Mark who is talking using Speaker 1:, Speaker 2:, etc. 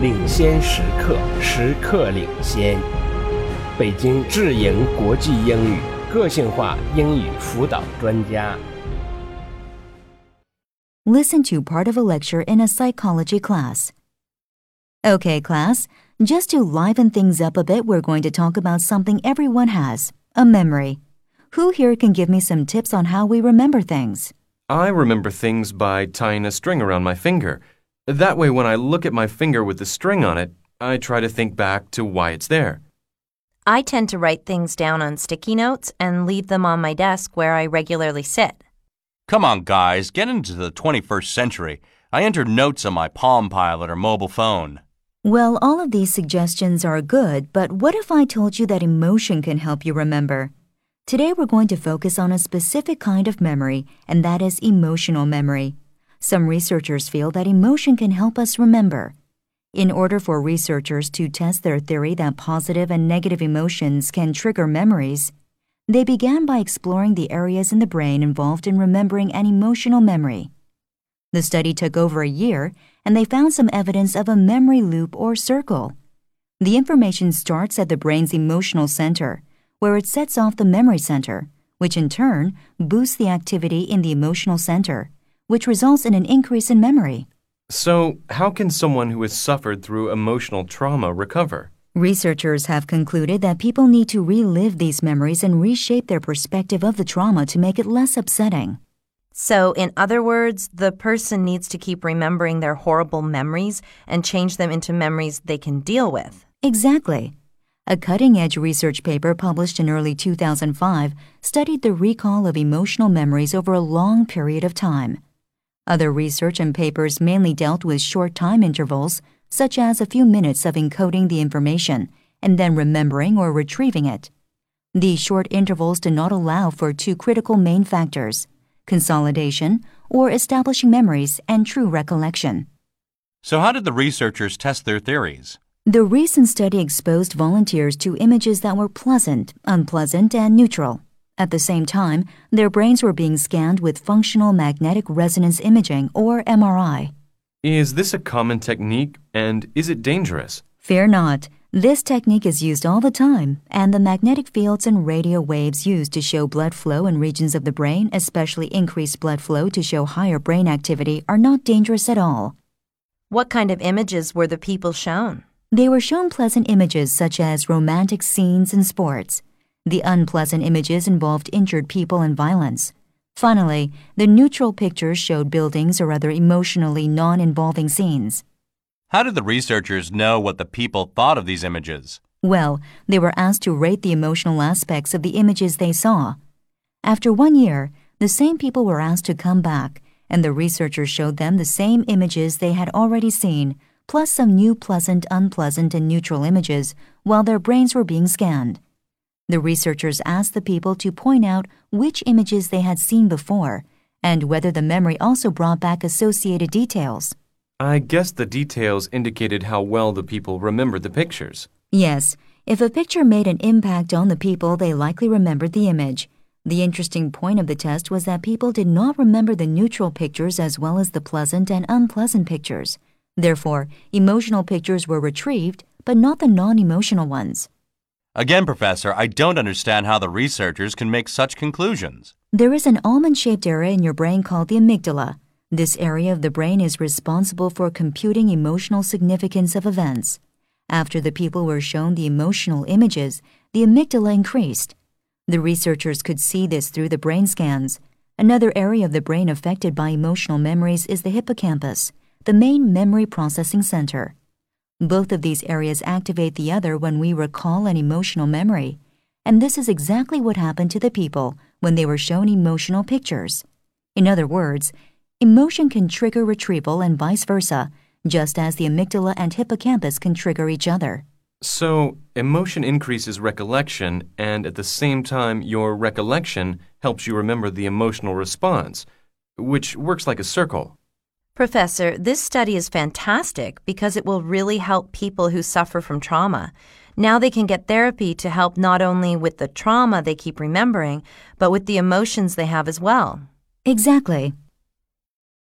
Speaker 1: 领先时刻，时刻领先。北京智盈国际英语个性化英语辅导专家。
Speaker 2: Listen to part of a lecture in a psychology class. Okay, class, just to liven things up a bit, we're going to talk about something everyone has a memory. Who here can give me some tips on how we remember things?
Speaker 3: I remember things by tying a string around my finger. That way, when I look at my finger with the string on it, I try to think back to why it's there.
Speaker 4: I tend to write things down on sticky notes and leave them on my desk where I regularly sit.
Speaker 5: Come on, guys, get into the 21st century. I enter notes on my Palm Pilot or mobile phone.
Speaker 2: Well, all of these suggestions are good, but what if I told you that emotion can help you remember? Today we're going to focus on a specific kind of memory, and that is emotional memory. Some researchers feel that emotion can help us remember. In order for researchers to test their theory that positive and negative emotions can trigger memories, they began by exploring the areas in the brain involved in remembering an emotional memory. The study took over a year, and they found some evidence of a memory loop or circle. The information starts at the brain's emotional center, where it sets off the memory center, which in turn boosts the activity in the emotional center, which results in an increase in memory.
Speaker 3: So, how can someone who has suffered through emotional trauma recover?
Speaker 2: Researchers have concluded that people need to relive these memories and reshape their perspective of the trauma to make it less upsetting.
Speaker 4: So, in other words, the person needs to keep remembering their horrible memories and change them into memories they can deal with.
Speaker 2: Exactly. A cutting edge research paper published in early 2005 studied the recall of emotional memories over a long period of time. Other research and papers mainly dealt with short time intervals, such as a few minutes of encoding the information and then remembering or retrieving it. These short intervals do not allow for two critical main factors consolidation or establishing memories and true recollection.
Speaker 5: So, how did the researchers test their theories?
Speaker 2: The recent study exposed volunteers to images that were pleasant, unpleasant, and neutral. At the same time, their brains were being scanned with functional magnetic resonance imaging, or MRI.
Speaker 3: Is this a common technique and is it dangerous?
Speaker 2: Fear not. This technique is used all the time, and the magnetic fields and radio waves used to show blood flow in regions of the brain, especially increased blood flow to show higher brain activity, are not dangerous at all.
Speaker 4: What kind of images were the people shown?
Speaker 2: They were shown pleasant images such as romantic scenes and sports. The unpleasant images involved injured people and violence. Finally, the neutral pictures showed buildings or other emotionally non involving scenes.
Speaker 5: How did the researchers know what the people thought of these images?
Speaker 2: Well, they were asked to rate the emotional aspects of the images they saw. After one year, the same people were asked to come back, and the researchers showed them the same images they had already seen, plus some new pleasant, unpleasant, and neutral images, while their brains were being scanned. The researchers asked the people to point out which images they had seen before and whether the memory also brought back associated details.
Speaker 3: I guess the details indicated how well the people remembered the pictures.
Speaker 2: Yes, if a picture made an impact on the people, they likely remembered the image. The interesting point of the test was that people did not remember the neutral pictures as well as the pleasant and unpleasant pictures. Therefore, emotional pictures were retrieved, but not the non emotional ones.
Speaker 5: Again, Professor, I don't understand how the researchers can make such conclusions.
Speaker 2: There is an almond shaped area in your brain called the amygdala. This area of the brain is responsible for computing emotional significance of events. After the people were shown the emotional images, the amygdala increased. The researchers could see this through the brain scans. Another area of the brain affected by emotional memories is the hippocampus, the main memory processing center. Both of these areas activate the other when we recall an emotional memory. And this is exactly what happened to the people when they were shown emotional pictures. In other words, emotion can trigger retrieval and vice versa, just as the amygdala and hippocampus can trigger each other.
Speaker 3: So, emotion increases recollection, and at the same time, your recollection helps you remember the emotional response, which works like a circle.
Speaker 4: Professor, this study is fantastic because it will really help people who suffer from trauma. Now they can get therapy to help not only with the trauma they keep remembering, but with the emotions they have as well.
Speaker 2: Exactly.